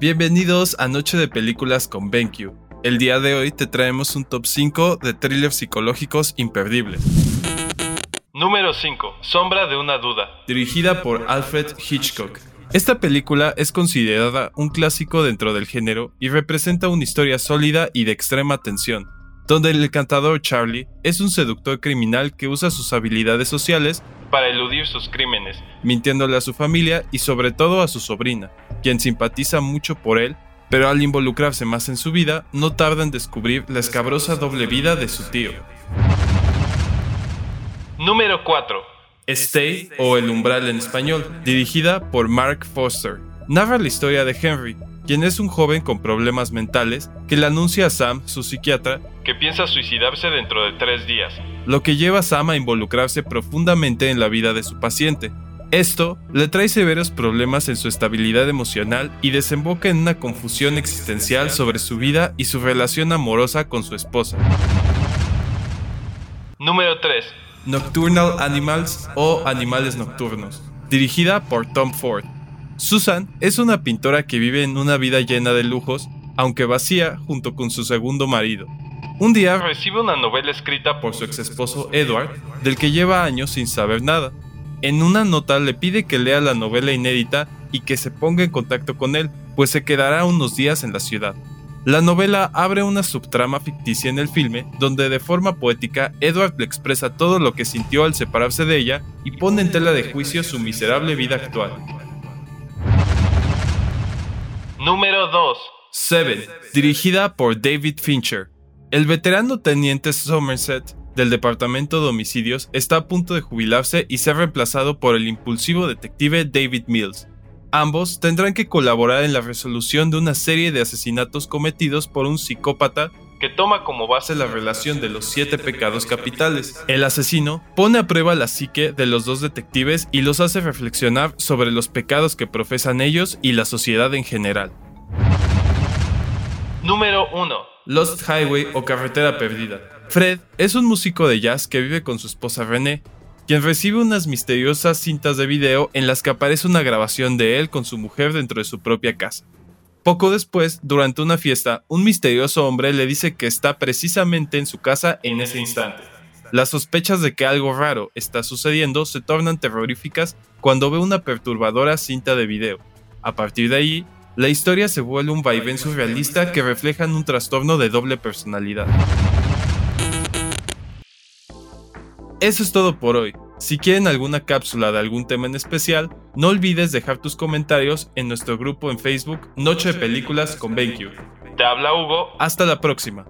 Bienvenidos a Noche de Películas con BenQ. El día de hoy te traemos un top 5 de thrillers psicológicos imperdibles. Número 5. Sombra de una duda. Dirigida por Alfred Hitchcock. Esta película es considerada un clásico dentro del género y representa una historia sólida y de extrema tensión, donde el encantador Charlie es un seductor criminal que usa sus habilidades sociales para eludir sus crímenes, mintiéndole a su familia y sobre todo a su sobrina, quien simpatiza mucho por él, pero al involucrarse más en su vida, no tarda en descubrir la escabrosa doble vida de su tío. Número 4. Stay o El umbral en español, dirigida por Mark Foster. Narra la historia de Henry, quien es un joven con problemas mentales que le anuncia a Sam, su psiquiatra, que piensa suicidarse dentro de tres días, lo que lleva a Sam a involucrarse profundamente en la vida de su paciente. Esto le trae severos problemas en su estabilidad emocional y desemboca en una confusión existencial sobre su vida y su relación amorosa con su esposa. Número 3. Nocturnal Animals o Animales Nocturnos, dirigida por Tom Ford. Susan es una pintora que vive en una vida llena de lujos, aunque vacía, junto con su segundo marido. Un día recibe una novela escrita por su ex esposo Edward, del que lleva años sin saber nada. En una nota le pide que lea la novela inédita y que se ponga en contacto con él, pues se quedará unos días en la ciudad. La novela abre una subtrama ficticia en el filme, donde de forma poética Edward le expresa todo lo que sintió al separarse de ella y pone en tela de juicio su miserable vida actual. Número 2. Seven, dirigida por David Fincher. El veterano teniente Somerset del Departamento de Homicidios está a punto de jubilarse y ser reemplazado por el impulsivo detective David Mills. Ambos tendrán que colaborar en la resolución de una serie de asesinatos cometidos por un psicópata que toma como base la relación de los siete pecados capitales. El asesino pone a prueba la psique de los dos detectives y los hace reflexionar sobre los pecados que profesan ellos y la sociedad en general. Número 1. Lost Highway o Carretera Perdida. Fred es un músico de jazz que vive con su esposa Renee, quien recibe unas misteriosas cintas de video en las que aparece una grabación de él con su mujer dentro de su propia casa. Poco después, durante una fiesta, un misterioso hombre le dice que está precisamente en su casa en ese instante. Las sospechas de que algo raro está sucediendo se tornan terroríficas cuando ve una perturbadora cinta de video. A partir de ahí, la historia se vuelve un vaivén surrealista que refleja un trastorno de doble personalidad. Eso es todo por hoy. Si quieren alguna cápsula de algún tema en especial, no olvides dejar tus comentarios en nuestro grupo en Facebook Noche de Películas con BenQ. Te habla Hugo. Hasta la próxima.